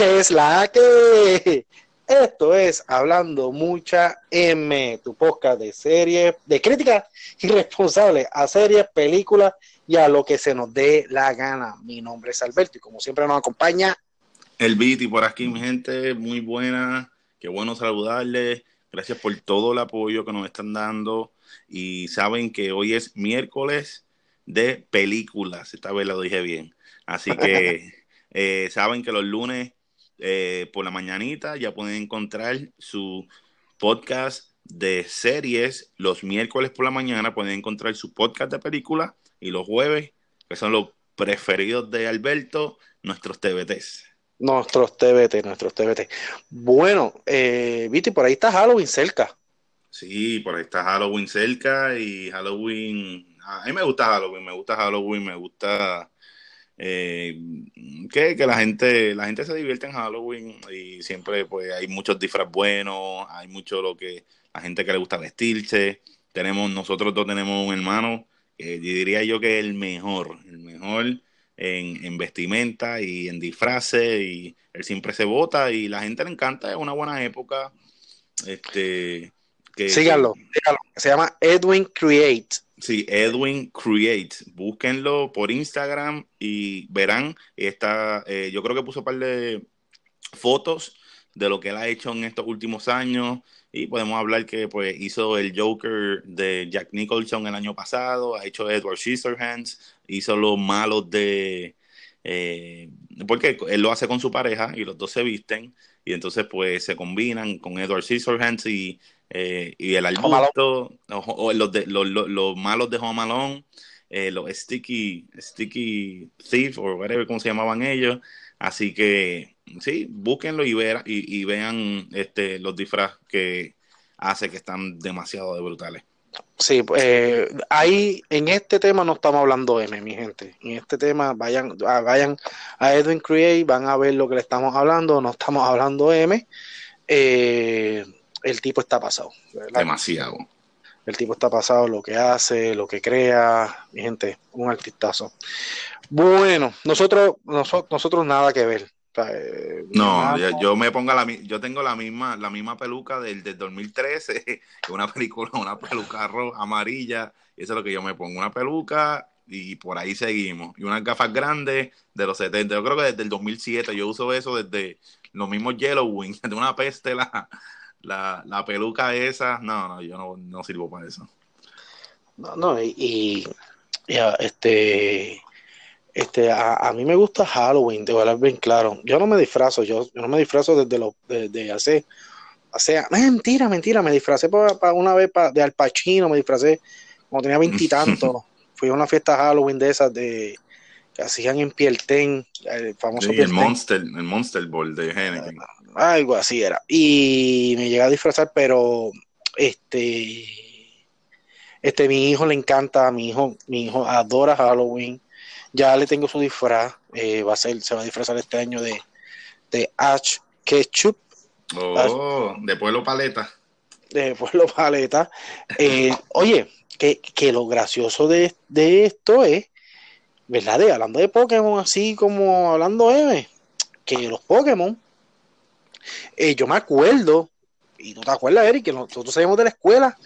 que es la que esto es Hablando Mucha M, tu podcast de series, de crítica irresponsable a series, películas y a lo que se nos dé la gana. Mi nombre es Alberto y como siempre nos acompaña el Viti por aquí, mi gente, muy buena, qué bueno saludarles, gracias por todo el apoyo que nos están dando y saben que hoy es miércoles de películas, esta vez lo dije bien, así que eh, saben que los lunes eh, por la mañanita ya pueden encontrar su podcast de series. Los miércoles por la mañana pueden encontrar su podcast de películas y los jueves, que son los preferidos de Alberto, nuestros TBTs. Nuestros TBT, nuestros TBT. Bueno, eh, Viti, por ahí está Halloween cerca. Sí, por ahí está Halloween cerca y Halloween. A mí me gusta Halloween, me gusta Halloween, me gusta eh, que, la gente la gente se divierte en Halloween y siempre pues hay muchos disfraz buenos, hay mucho lo que la gente que le gusta vestirse. Tenemos nosotros dos tenemos un hermano que diría yo que es el mejor, el mejor en, en vestimenta y en disfraces y él siempre se vota y la gente le encanta, es una buena época. Este que, síganlo, síganlo, se llama Edwin Create. Sí, Edwin Create. Búsquenlo por Instagram y verán. Está, eh, yo creo que puso un par de fotos de lo que él ha hecho en estos últimos años. Y podemos hablar que pues hizo el Joker de Jack Nicholson el año pasado, ha hecho Edward Scissorhands, hizo los malos de... Eh, porque él lo hace con su pareja y los dos se visten y entonces pues se combinan con Edward Scissorhands y eh, y el arbusto, o, los, de, los, los, malos de Home Malone, eh, los Sticky, Sticky Thief, o whatever, como se llamaban ellos. Así que, sí, búsquenlo y, ver, y, vean este, los disfraces que hace que están demasiado de brutales. Sí, eh, ahí en este tema no estamos hablando M, mi gente. En este tema vayan, ah, vayan a Edwin Create, van a ver lo que le estamos hablando, no estamos hablando M. Eh, el tipo está pasado. Demasiado. El tipo está pasado, lo que hace, lo que crea, mi gente, un artistazo. Bueno, nosotros, nosotros, nada que ver. Eh, no, yo, me pongo la yo tengo la misma la misma peluca del, del 2013, una película, una peluca roja, amarilla, y eso es lo que yo me pongo, una peluca y por ahí seguimos. Y unas gafas grandes de los 70, yo creo que desde el 2007 yo uso eso desde los mismos Yellow Wings, de una peste la, la, la peluca esa, no, no, yo no, no sirvo para eso. No, no, y, ya, este, este, a, a, mí me gusta Halloween, de verdad bien claro. Yo no me disfrazo, yo, yo no me disfrazo desde lo, desde hace, hace, mentira, mentira, me disfracé para, una vez de Al Pacino, me disfracé cuando tenía veintitantos. Fui a una fiesta Halloween de esas de que hacían en Pielten, el famoso el Monster, el Monster Ball de Henneken. Algo así era. Y me llegué a disfrazar, pero este, este, mi hijo le encanta, mi hijo, mi hijo adora Halloween. Ya le tengo su disfraz. Eh, va a ser, se va a disfrazar este año de, de Ash Ketchup. Oh, de Pueblo Paleta. De Pueblo Paleta. Eh, oye, que, que, lo gracioso de, de, esto es, ¿verdad? hablando de Pokémon, así como hablando M, que los Pokémon eh, yo me acuerdo, y tú te acuerdas, Eric, que nosotros salíamos de la escuela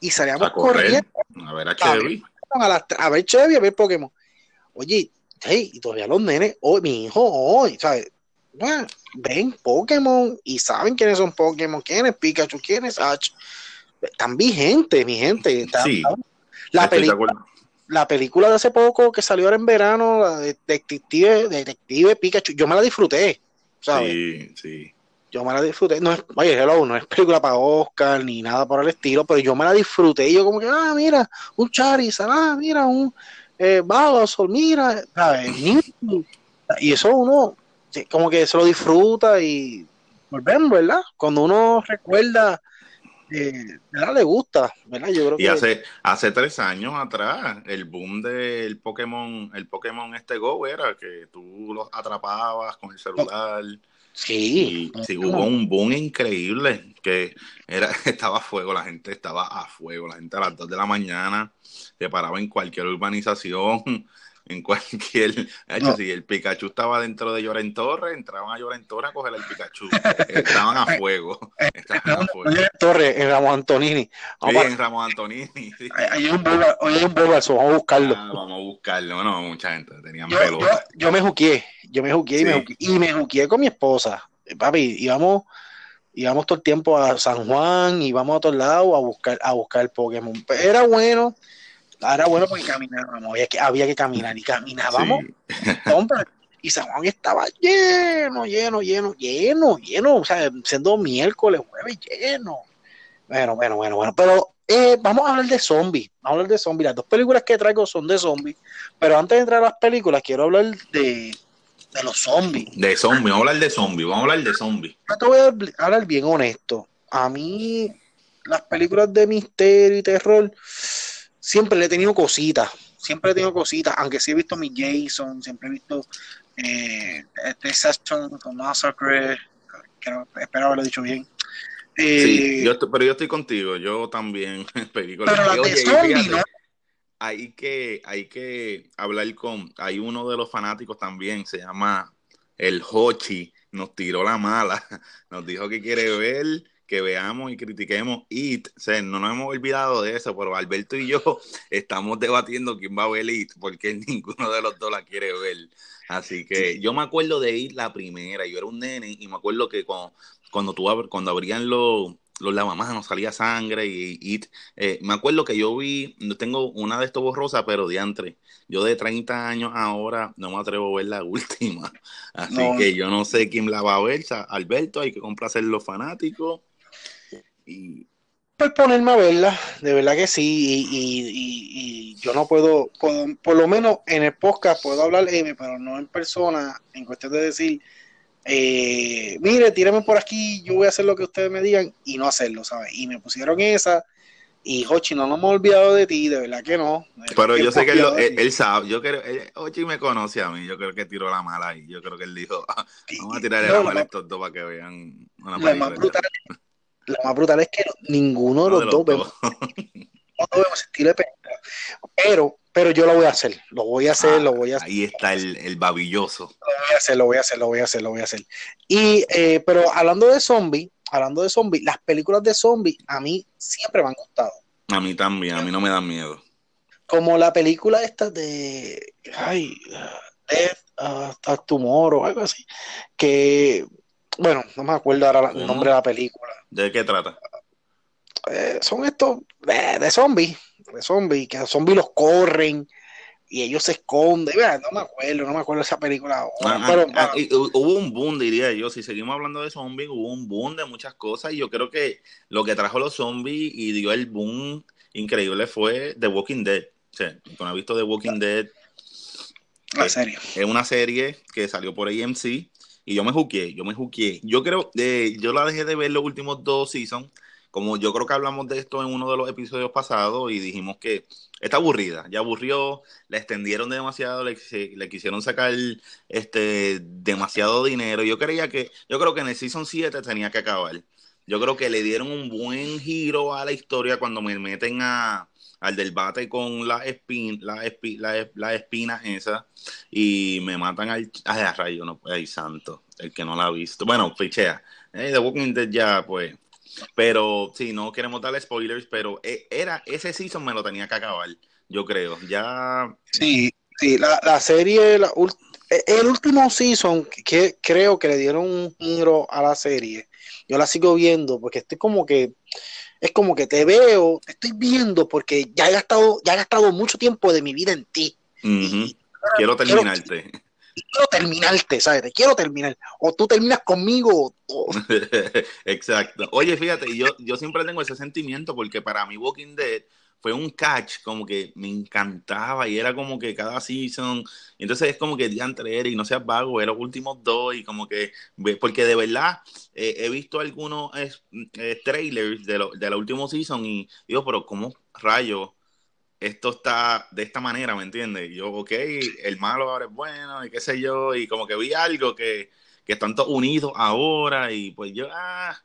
y salíamos corriendo. A ver a Chevy. A, ver Chevy, a ver Pokémon. Oye, hey, y todavía los nenes, hoy, mi hijo hoy, ¿sabes? ven Pokémon y saben quiénes son Pokémon, quién es Pikachu, quién es Ash. Están vigentes, mi gente. sí, la, película, la película de hace poco que salió ahora en verano, la Detective, Detective Pikachu, yo me la disfruté. ¿sabes? Sí, sí yo me la disfruté. No es, oye, hello, no es película para Oscar ni nada por el estilo, pero yo me la disfruté. Y yo, como que, ah, mira, un Charizard, ah, mira, un eh, mira, ¿sabes? Y eso uno, como que se lo disfruta y volvemos, ¿verdad? Cuando uno recuerda. Eh, ¿verdad? Le gusta, ¿verdad? Yo creo y hace, hace tres años atrás, el boom del Pokémon, el Pokémon este Go era que tú los atrapabas con el celular. Sí. sí, hubo un boom increíble que era, estaba a fuego, la gente estaba a fuego, la gente a las 2 de la mañana se paraba en cualquier urbanización en cualquier. Hecho, si el Pikachu estaba dentro de Llora en Torre, entraban a Llora en Torre a coger el Pikachu. Estaban a fuego. Estaban a fuego. Torre, en Ramón Antonini. Sí, en Ramón Antonini. Sí. Hay un Bulbasaur, vamos a buscarlo. Ah, vamos a buscarlo. No, mucha gente tenían yo, pelota. Yo, yo, me juqué, yo me juqué, sí. y, me juqué y me juqué con mi esposa. Papi, íbamos íbamos todo el tiempo a San Juan, íbamos a todos lados a buscar, a buscar el Pokémon. Era bueno, era bueno porque caminábamos, había que, había que caminar y caminábamos. Sí. y San Juan estaba lleno, lleno, lleno, lleno, lleno, o sea, siendo miércoles, jueves, lleno. Bueno, bueno, bueno, bueno, pero eh, vamos a hablar de zombies, vamos a hablar de zombies. Las dos películas que traigo son de zombies, pero antes de entrar a las películas, quiero hablar de, de los zombies. De zombies, vamos a hablar de zombies, vamos a hablar de zombies. Yo te voy a hablar bien honesto. A mí, las películas de misterio y terror, siempre le he tenido cositas. Siempre he tenido cositas, aunque sí he visto mi Jason, siempre he visto eh, este Session con Massacre, creo, espero haberlo dicho bien. Eh, sí, yo estoy, pero yo estoy contigo, yo también. Pero las de zombie, ¿no? hay que, hay que hablar con, hay uno de los fanáticos también, se llama el Hochi, nos tiró la mala, nos dijo que quiere ver, que veamos y critiquemos It, o sea, no nos hemos olvidado de eso, pero Alberto y yo estamos debatiendo quién va a ver It, porque ninguno de los dos la quiere ver. Así que yo me acuerdo de It la primera, yo era un nene y me acuerdo que cuando, cuando, tú, cuando abrían los los lavamanos, salía sangre y, y eh, me acuerdo que yo vi, no tengo una de estos borrosas, pero diantre, yo de 30 años ahora no me atrevo a ver la última, así no. que yo no sé quién la va a ver, Alberto, hay que complacer los fanáticos y... Pues ponerme a verla, de verdad que sí, y, y, y yo no puedo, por, por, lo menos en el podcast puedo hablar M, pero no en persona, en cuestión de decir, eh, mire, tírame por aquí, yo voy a hacer lo que ustedes me digan y no hacerlo, ¿sabes? Y me pusieron esa y Hochi, no nos hemos olvidado de ti, de verdad que no. Pero yo sé que él, él, él, sabe, yo creo, él, Hochi me conoce a mí, yo creo que tiró la mala ahí, yo creo que él dijo, vamos a tirarle no, la mala a estos dos para que vean una lo más, brutal, lo más brutal es que ninguno de los, de los dos, dos. vemos, no vemos estilo de película, pero pero yo lo voy a hacer, lo voy a hacer, ah, lo voy a hacer. Ahí está el, el, babilloso. Lo voy a hacer, lo voy a hacer, lo voy a hacer, lo voy a hacer. Y, eh, pero hablando de zombies, hablando de zombies, las películas de zombies a mí siempre me han gustado. A mí también, a mí no me dan miedo. Como la película esta de, ay, Death uh, Tomorrow o algo así, que, bueno, no me acuerdo ahora el nombre de la película. ¿De qué trata? Eh, son estos de, de zombies de zombies, que los zombies los corren y ellos se esconden. No me acuerdo, no me acuerdo esa película. Ah, pero, ah, hubo un boom, diría yo. Si seguimos hablando de zombies, hubo un boom de muchas cosas. Y yo creo que lo que trajo los zombies y dio el boom increíble fue The Walking Dead. O sea, cuando visto The Walking Dead. La serie. Es una serie que salió por AMC. Y yo me juqué, yo me juqué. Yo creo, eh, yo la dejé de ver los últimos dos seasons como yo creo que hablamos de esto en uno de los episodios pasados y dijimos que está aburrida, ya aburrió, la extendieron demasiado, le, le, quisieron sacar este demasiado dinero. Yo creía que, yo creo que en el season 7 tenía que acabar. Yo creo que le dieron un buen giro a la historia cuando me meten a, al del bate con la espina, la, espi, la, la espina esa y me matan al ay, a rayo, no, ay, santo, el que no la ha visto. Bueno, fichea. Eh, The Walking Dead ya, pues, pero sí, no queremos darle spoilers, pero eh, era ese season me lo tenía que acabar, yo creo. Ya. Sí, sí, la, la serie, la, e, el último season que creo que le dieron un giro a la serie. Yo la sigo viendo porque estoy como que es como que te veo, te estoy viendo porque ya he gastado, ya he gastado mucho tiempo de mi vida en ti. Uh -huh. y, quiero terminarte. Quiero, quiero terminarte, ¿sabes? Te quiero terminar. O tú terminas conmigo. O... Exacto. Oye, fíjate, yo, yo siempre tengo ese sentimiento porque para mí Walking Dead fue un catch como que me encantaba y era como que cada season, entonces es como que diantre y no seas vago, era los últimos dos y como que, porque de verdad eh, he visto algunos eh, trailers de, lo, de la última season y digo, pero ¿cómo rayo? esto está de esta manera, ¿me entiendes? Yo, ok, el malo ahora es bueno y qué sé yo, y como que vi algo que, que están todos unidos ahora y pues yo, ah.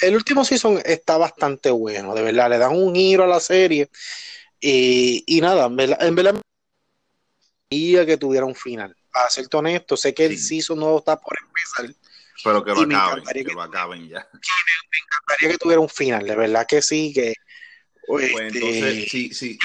El último season está bastante bueno, de verdad, le dan un giro a la serie y, y nada, en verdad, en verdad que tuviera un final. Para serte honesto, sé que el season no está por empezar. Pero que lo acaben, que, lo acaben ya. Me encantaría que tuviera un final, de verdad que sí, que... Pues este, entonces, sí, sí.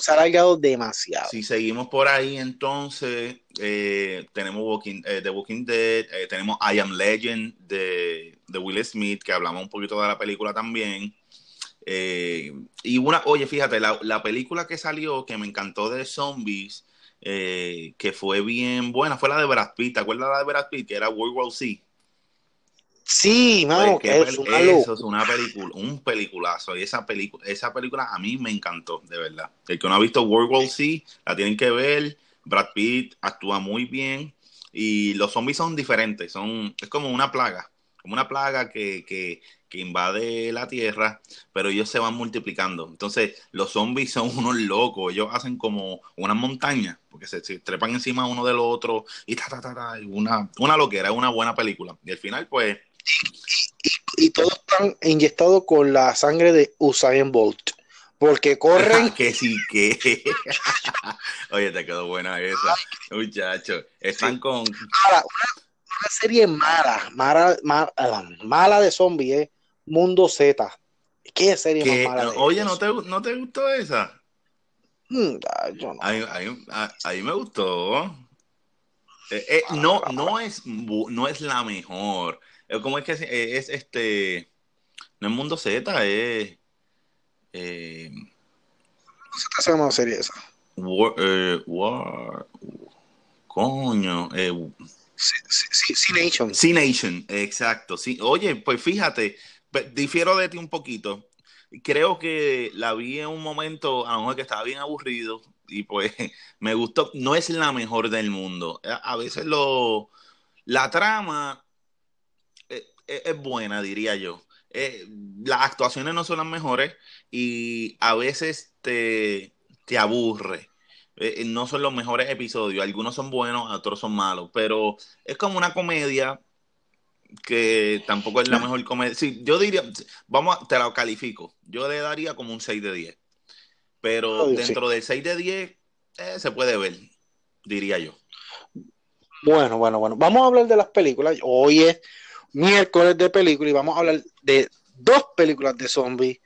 Se ha alargado demasiado. Si seguimos por ahí, entonces eh, tenemos Walking, eh, The Walking Dead, eh, tenemos I Am Legend de, de, Will Smith, que hablamos un poquito de la película también. y una, oye, fíjate, la, la, película que salió que me encantó de zombies, que fue bien buena, fue la de Brad Pitt. ¿Te acuerdas la de Brad Pitt? Que era World War Z. Sí, mano, que es una eso es una película, un peliculazo. Y esa película, esa película a mí me encantó, de verdad. El que no ha visto World War Z, la tienen que ver. Brad Pitt actúa muy bien. Y los zombies son diferentes, son, es como una plaga, como una plaga que, que, invade la tierra, pero ellos se van multiplicando. Entonces, los zombies son unos locos, ellos hacen como una montaña, porque se, trepan encima uno del otro, y ta, ta, ta, ta, una, una loquera, una buena película. Y al final, pues, y, todos están inyectados con la sangre de Usain Bolt. Porque corren. que sí, que. Oye, te quedó buena esa, muchacho. Están con. Ahora, una, serie mala, mala, mala, de zombies, ¿eh? Mundo Z. ¿Qué serie más mala? Oye, ¿no te, ¿no te gustó esa? Mm, yo no. Ahí, me gustó. Eh, eh, no, no, es, no es la mejor, ¿Cómo es que es, este? No es Mundo Z, es. Eh, ¿Cómo se llama serie esa? War, eh, War, coño. Eh, C-Nation. C-Nation, exacto. Sí. Oye, pues fíjate, difiero de ti un poquito. Creo que la vi en un momento, a lo mejor que estaba bien aburrido, y pues me gustó. No es la mejor del mundo. A veces lo. La trama es, buena, diría yo. Eh, las actuaciones no son las mejores y a veces te, te aburre. Eh, no son los mejores episodios. Algunos son buenos, otros son malos. Pero es como una comedia que tampoco es la mejor comedia. Sí, yo diría, vamos, te la califico. Yo le daría como un 6 de 10. Pero dentro del 6 de 10 eh, se puede ver, diría yo. Bueno, bueno, bueno. Vamos a hablar de las películas. Hoy es miércoles de película y vamos a hablar de dos películas de zombies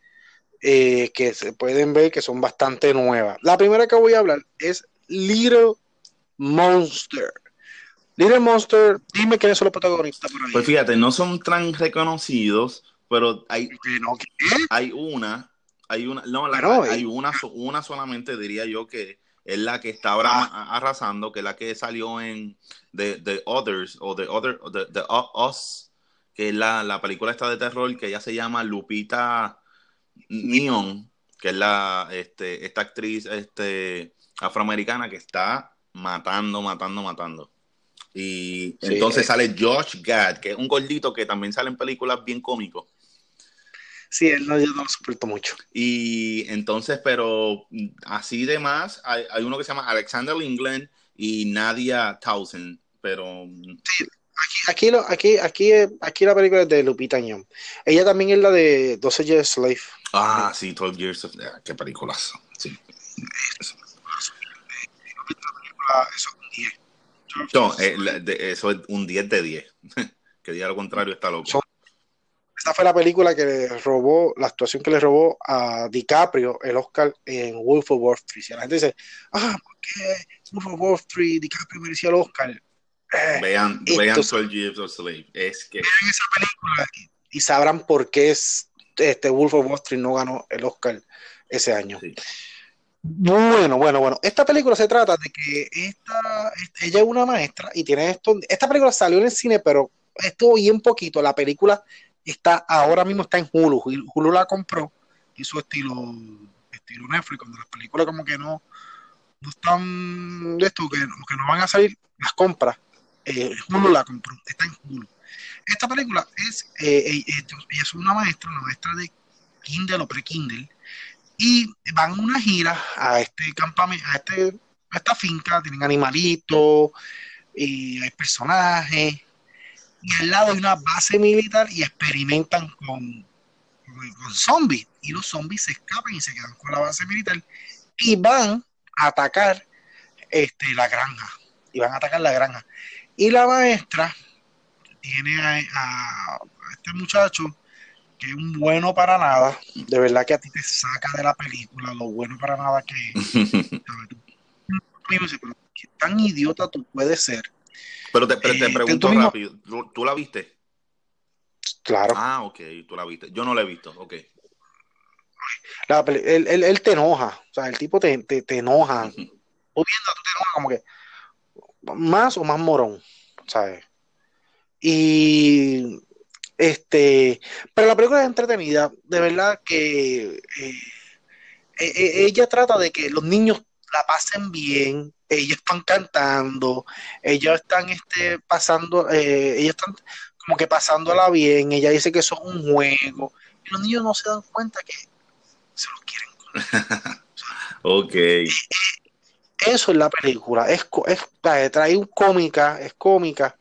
eh, que se pueden ver que son bastante nuevas. La primera que voy a hablar es Little Monster. Little Monster, dime quiénes son los protagonistas por ahí. Pues fíjate, no son tan reconocidos, pero hay, hay una, hay una, no, hay una, una solamente diría yo que es la que está ahora ah. arrasando, que es la que salió en The, Others o The Other, the, Us, que es la, la, película esta de terror que ella se llama Lupita Neon, que es la este, esta actriz este, afroamericana que está matando, matando, matando. Y entonces eh. sale Josh Gad, que es un gordito que también sale en películas bien cómicos. Sí, él no, yo no lo soporto mucho. Y entonces, pero así de más, hay, hay uno que se llama Alexander England y Nadia Townsend, pero... Sí, Aquí, aquí, aquí, aquí, la película es de Lupita Nyong'o. Ella también es la de 12 Years Slave. Ah, sí, 12 Years of Slave. Qué películas. Sí. No, eh, eso es un 10 de 10. que diga lo contrario está loco. esta fue la película que le robó, la actuación que le robó a DiCaprio el Oscar en Wolf of Wall Street. Y la gente dice, ah, ¿por qué Wolf of Wall Street DiCaprio merecía el Oscar? Vean, vean Years of Slave. Es que. esa película y sabrán por qué es, este Wolf of Wall Street no ganó el Oscar ese año. Bueno, bueno, bueno. Esta película se trata de que esta, ella es una maestra y tiene esto. Esta película salió en el cine, pero estuvo bien poquito. La película está ahora mismo está en Hulu. Hulu la compró y su estilo, estilo Netflix, cuando las películas como que no, no están de esto, que, que no van a salir, las compras eh, la compró, está en Hulu. Esta película es, eh, eh, ella es una maestra, una maestra de Kindle o pre-Kindle, y van a una gira a este campamento, este, a esta finca, tienen animalitos, y hay personajes, y al lado hay una base militar y experimentan con, con zombies, y los zombies se escapan y se quedan con la base militar, y van a atacar este, la granja. Y van a atacar la granja. Y la maestra tiene a, a este muchacho que es un bueno para nada. De verdad que a ti te saca de la película lo bueno para nada que es. ¿Qué tan idiota tú puedes ser? Pero te, pero te Eh, pregunto rápido, ¿tú, tú la viste? Claro. Ah, ok, tú la viste. Yo no la he visto, ok. La él, él- él te enoja. O sea, el tipo te, te, te enoja. Tú viendo, tú te enojas como que más o más morón, ¿sabes? Y este, pero la película es entretenida, de verdad que eh, eh, eh, ella trata de que los niños la pasen bien, ellos están cantando, ellos están este, pasando, eh, ellos están como que pasándola bien, ella dice que eso es un juego, y los niños no se dan cuenta que se los quieren Ok. Eso es la película, es, co- es trae un cómica, es cómica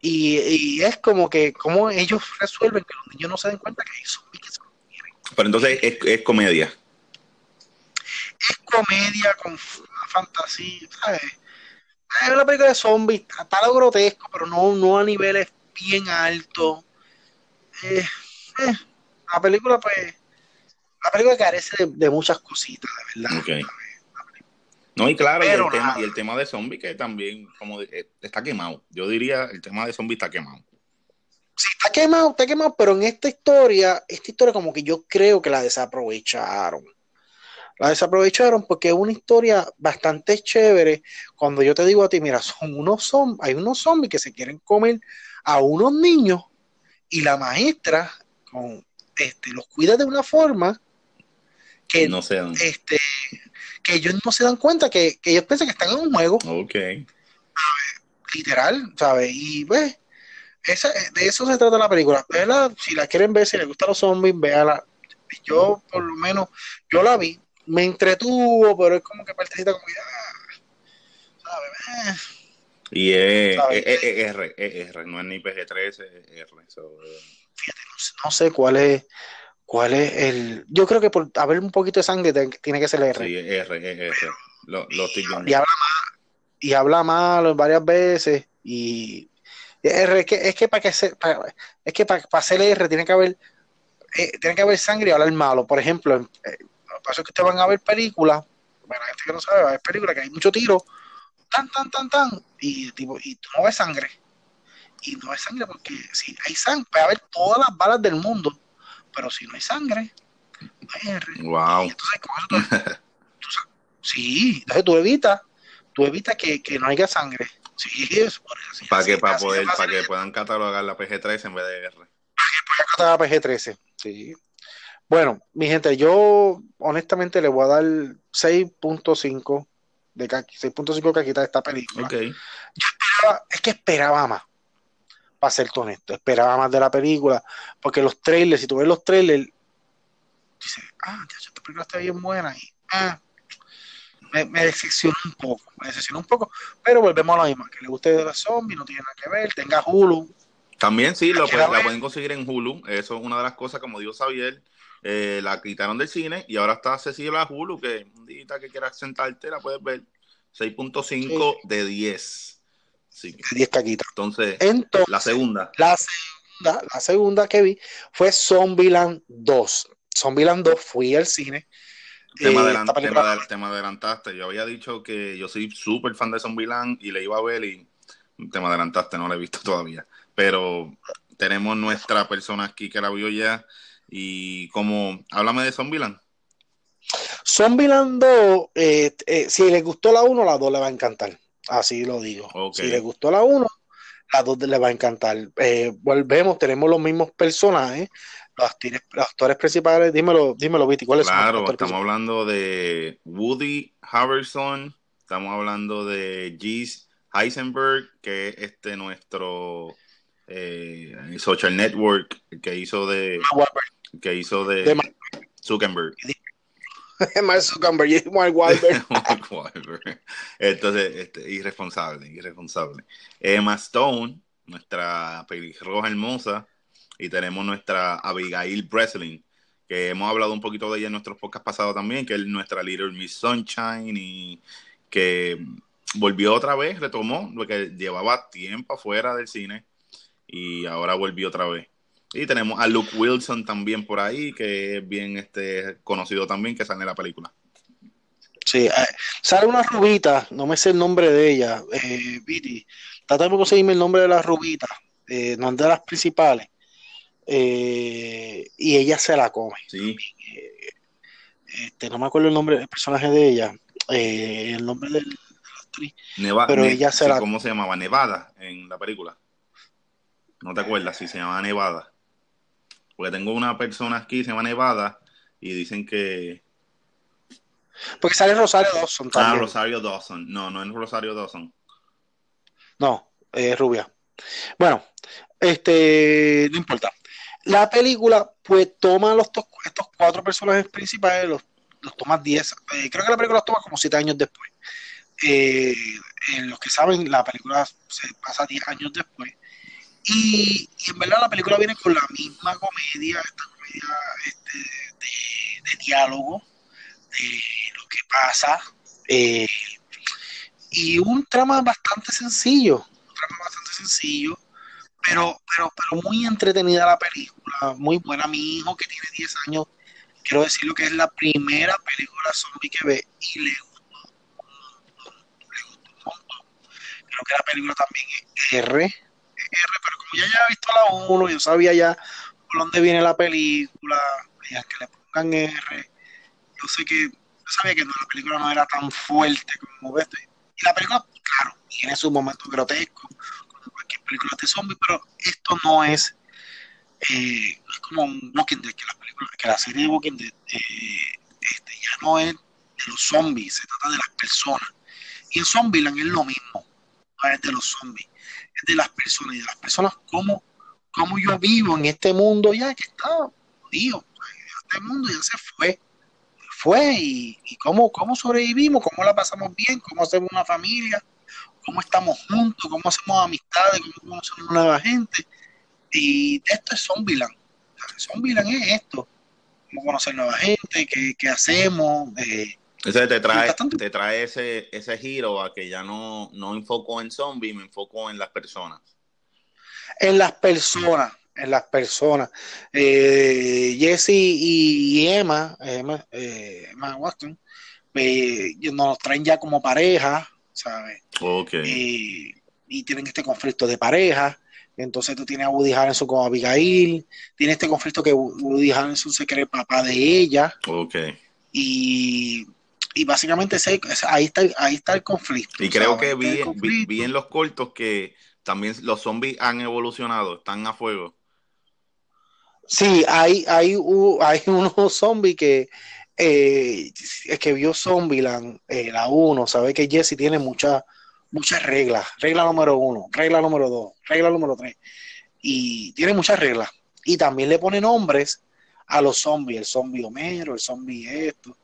y, y es como que como ellos resuelven que los niños no se den cuenta que hay zombies que se- Pero entonces es, es comedia. es comedia con fantasía, ¿sabes? Es una película de zombies, está, lo grotesco, pero no, no a niveles bien altos. Eh, eh, la película, pues, la película carece de, de muchas cositas, de verdad. Ok. No, y claro, y el, tema, y el tema de zombie que también como de- eh, está quemado. Yo diría el tema de zombie está quemado. Sí, está quemado, está quemado, pero en esta historia, esta historia como que yo creo que la desaprovecharon. La desaprovecharon porque es una historia bastante chévere. Cuando yo te digo a ti, mira, son unos zombies, hay unos zombies que se quieren comer a unos niños y la maestra con, este, los cuida de una forma que, No sé. este, que ellos no se dan cuenta que, que ellos piensan que están en un juego Ok. literal, ¿sabes? Y pues, esa, de eso se trata la película. Véala, si la quieren ver, si les gustan los zombies, véala. Yo, por lo menos, yo la vi, me entretuvo, pero es como que partecita como que, ah, ¿sabes? Eh, Y es, ¿Sabes? es- es R, R, no es ni PG-13, es R. So, eh, fíjate, no, sé- no sé cuál es, cuál es el. Yo creo que por haber un poquito de sangre te- tiene que ser el R. sí, es R, es R. Lo, lo estoy viendo. y habla mal, y habla mal varias veces y R, es que es que para que se, para- es que para, para hacer R tiene que haber eh, tiene que haber sangre y hablar malo por ejemplo eh, lo que pasa es que ustedes van a ver películas bueno la gente que no sabe va a ver películas que hay mucho tiro tan tan tan tan y tipo y tú no ves sangre y no ves sangre porque si hay sangre puede haber todas las balas del mundo pero si no hay sangre Wow. y entonces con eso tú, tú sa- sí, entonces tú evitas, tú evitas que, que no haya sangre. Sí, eso. Para así- que, para de poder, para que puedan catalogar la PG-13 en vez de R. Voy a catar a PG-13. Sí. Bueno, mi gente, yo honestamente le voy a dar 6.5 de ca- 6.5 caquitas a esta película. Ok. Esperaba- es que esperaba más. Para ser honesto, esperaba más de la película. Porque los trailers, si tú ves los trailers, dices, ah, ya, esta película está bien buena. Y, ah, me, me decepcionó un poco. Me decepcionó un poco. Pero volvemos a lo mismo. Que le guste de los zombies, no tiene nada que ver. Tenga Hulu. También sí, lo la pueden conseguir en Hulu. Eso es una de las cosas, como dijo Xavier, eh, la quitaron del cine y ahora está accesible a Hulu, que un día que quieras sentarte la puedes ver. 6.5 de 10. De 10 caquitas. entonces, Entonces, la segunda. La segunda, la segunda que vi fue Zombieland 2. Zombieland 2 fui al cine. Te me, Eh, adelan- esta te me película- adel- te me adelantaste. Yo había dicho que yo soy súper fan de Zombieland y le iba a ver y te me adelantaste, no la he visto todavía. Pero tenemos nuestra persona aquí que la vio ya. Y como, háblame de Zombieland. Zombieland 2, eh, eh, si les gustó la 1, la 2 le va a encantar. Así lo digo. Si les gustó la 1, la 2 le va a encantar. Eh, volvemos, tenemos los mismos personajes. Los actores, los actores principales, dímelo, dímelo, Viti, ¿cuáles son los Claro, estamos hablando de Woody Harrelson, estamos hablando de Gis Heisenberg, que es este nuestro eh, social network que hizo de principales? que hizo de, Zuckerberg. Mark Zuckerberg y Mark Wahlberg. Entonces, este, irresponsable, irresponsable. Emma Stone, nuestra pelirroja hermosa, y tenemos nuestra Abigail Breslin, que hemos hablado un poquito de ella en nuestros podcasts pasados también, que es nuestra Little Miss Sunshine y que volvió otra vez, retomó, porque llevaba tiempo afuera del cine y ahora volvió otra vez. Y tenemos a Luke Wilson también por ahí, que es bien este, conocido también, que sale en la película. Sí, eh, sale una rubita, no me sé el nombre de ella, eh, Viti. Trata de conseguirme el nombre de la rubita, eh, no de las principales. Eh, y ella se la come. Sí. Este, no me acuerdo el nombre del personaje de ella, el nombre de la actriz. Neva- Pero Ne- ella se la- ¿Cómo se llamaba? Nevada en la película. ¿No te acuerdas si se llamaba Nevada? Porque tengo una persona aquí, se llama Nevada, y dicen que... Porque sale Rosario Dawson Ah, también. Rosario Dawson. No, no es Rosario Dawson. No, es rubia. Bueno, este, no importa. La película, pues, toma los, to- estos cuatro personajes principales, los, los toma 10. eh, creo que la película los toma como siete años después. Eh, en los que saben, la película se pasa 10 años después. Y, en verdad la película viene con la misma comedia, esta comedia este, de, diálogo, de lo que pasa. eh, y un trama bastante sencillo, un trama bastante sencillo, pero, pero, pero muy entretenida la película, muy buena. Mi hijo que tiene 10 años, quiero decirlo que es la primera película zombie que ve y le gustó le gustó un montón. Creo que la película también es R, R, pero como ya había visto la 1, yo sabía ya por dónde viene la película, y que le pongan R, yo sé que, yo sabía que no, la película no era tan fuerte como esto. Y la película, claro, tiene sus momentos grotescos, como cualquier película de zombies, pero esto no es, eh, como un Walking Dead, que la, película, que la serie de Walking Dead eh, este, ya no es de los zombies, se trata de las personas. Y en Zombieland es lo mismo, no es de los zombies, es de las personas y de las personas como, como yo vivo en este mundo ya que está jodido, este mundo ya se fue fue y, y cómo, cómo sobrevivimos, cómo la pasamos bien, cómo hacemos una familia, cómo estamos juntos, cómo hacemos amistades, cómo conocemos nueva gente. Y esto es Zombieland. Zombieland es esto. Cómo conocer nueva gente, qué, qué hacemos. Eh, Ese te trae, te trae ese, ese giro a que ya no, no enfoco en zombies, me enfoco en las personas. en las personas, en las personas. Eh, Jesse y Emma, Emma, eh, Emma Watson, eh, nos traen ya como pareja, ¿sabes? Ok. y, y tienen este conflicto de pareja. Entonces tú tienes a Woody Harrelson con Abigail, tiene este conflicto que Woody Harrelson se cree papá de ella Ok. y, y básicamente ese- ahí, está, ahí está el conflicto. Y creo que vi, vi, en los cortos que también los zombies han evolucionado, están a fuego. Sí, hay, hay, hay unos zombies que, eh, es que vio Zombieland, eh, la 1, sabe que Jesse tiene muchas muchas reglas. Regla número uno, regla número dos, regla número tres. Y tiene muchas reglas. Y también le pone nombres a los zombies, el zombie Homero, el zombie esto.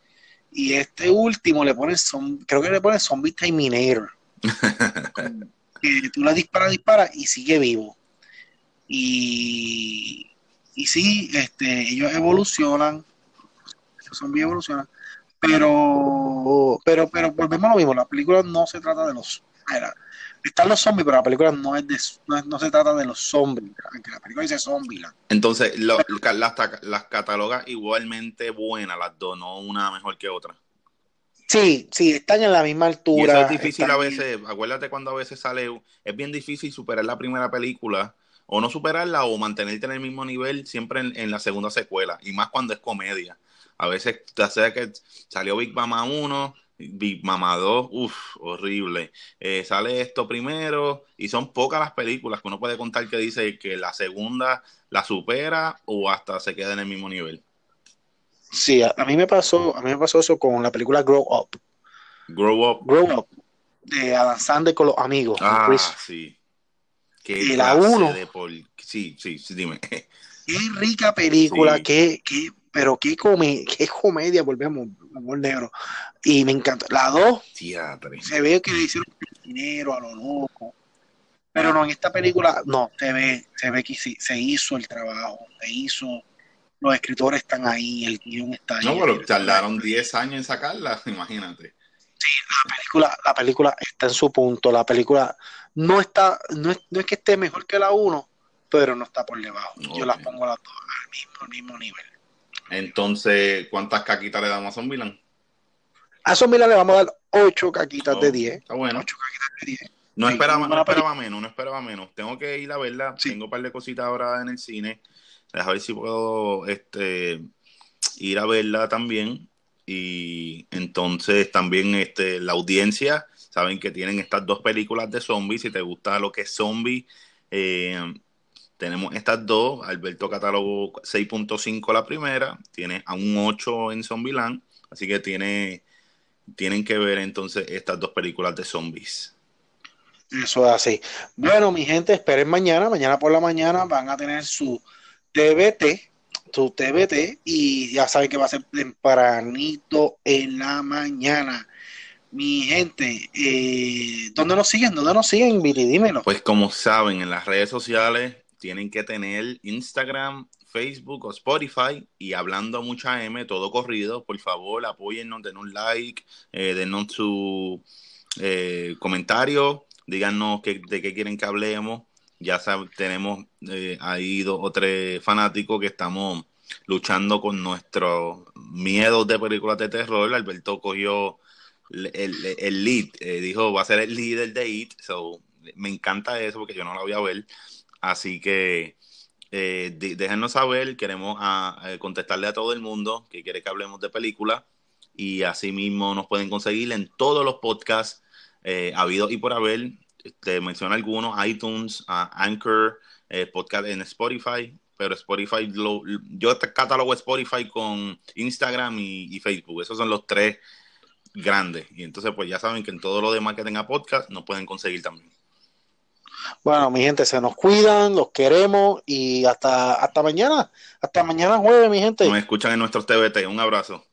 Y este último le pone, zom- creo que le pone zombie Terminator. que tú le disparas, disparas y sigue vivo. Y, y sí, este, ellos evolucionan, esos zombies evolucionan, pero, pero, pero volvemos a lo mismo, la película no se trata de los, era, están los zombies, pero la película no es de, no, se trata de los zombies, aunque la película dice Zombieland. Entonces, lo- las, las catalogas igualmente buenas, las dos, no una mejor que otra. Sí, sí, están en la misma Y altura. eso es difícil a veces, acuérdate cuando a veces sale, es bien difícil superar la primera película, o no superarla, o mantenerte en el mismo nivel siempre en, en la segunda secuela, y más cuando es comedia. A veces, ya sea que salió Big Mama 1, Big Mama 2, uff, horrible. Eh, sale esto primero, y son pocas las películas que uno puede contar que dice que la segunda la supera o hasta se queda en el mismo nivel. Sí, a, a mí me pasó, a mí me pasó eso con la película Grow Up. Grow Up. Grow Up de Adam Sandler con los amigos. Ah, Chris. sí. Qué Y la uno. de por- Sí, sí, sí, dime. Qué rica película, Sí. qué, qué, pero qué, come, qué comedia, volvemos, amor negro. Y me encantó. La dos, Teatro. se ve que le hicieron dinero a lo loco. Pero no, en esta película, no, se ve, se ve que sí, se hizo el trabajo, se hizo, los escritores están ahí, el guion está ahí. No, pero tardaron 10 años en sacarla, imagínate. La película, la película está en su punto. La película no está, no es, no es que esté mejor que la 1, pero no está por debajo. Yo las pongo las dos al mismo, mismo nivel. Entonces, ¿cuántas caquitas le damos a Zombieland? A Zombieland le vamos a dar 8 caquitas de 10. Está bueno. 8 caquitas de 10. No Sí, esperaba, no esperaba menos, no esperaba menos. Tengo que ir a verla. Sí. Tengo un par de cositas ahora en el cine. Deja ver si puedo este, ir a verla también. Y entonces también este, la audiencia, saben que tienen estas dos películas de zombies. Si te gusta lo que es zombie, eh, tenemos estas dos. Alberto Catálogo 6.5 la primera. Tiene a un 8 en Zombieland. Así que tiene, tienen que ver entonces estas dos películas de zombies. Eso es así. Bueno, mi gente, esperen mañana. Mañana por la mañana van a tener su TBT, su TBT, y ya saben que va a ser tempranito en la mañana. Mi gente, eh, ¿dónde nos siguen? ¿Dónde nos siguen, Billy? Dímelo. Pues como saben, en las redes sociales tienen que tener Instagram, Facebook o Spotify y hablando a mucha M, todo corrido, por favor apóyennos, den un like, eh, denos su eh, comentario, díganos qué- de qué quieren que hablemos. Ya sab- tenemos eh, ahí dos o tres fanáticos que estamos luchando con nuestros miedos de películas de terror. Alberto cogió el, el- el lead, eh, dijo va a ser el líder de IT, so, me encanta eso porque yo no la voy a ver, así que eh, déjenos saber, queremos a- a contestarle a todo el mundo que quiere que hablemos de películas y así mismo nos pueden conseguir en todos los podcasts eh, habidos y por haber, te menciono algunos, iTunes, ah, Anchor, eh, podcast en Spotify, pero Spotify, lo- yo catalogo Spotify con Instagram y, y Facebook, esos son los tres grandes. Y entonces, pues ya saben que en todo lo demás que tenga podcast nos pueden conseguir también. Bueno, mi gente, se nos cuidan, los queremos y hasta, hasta mañana. Hasta mañana jueves, mi gente. Nos escuchan en nuestros TBT. Un abrazo.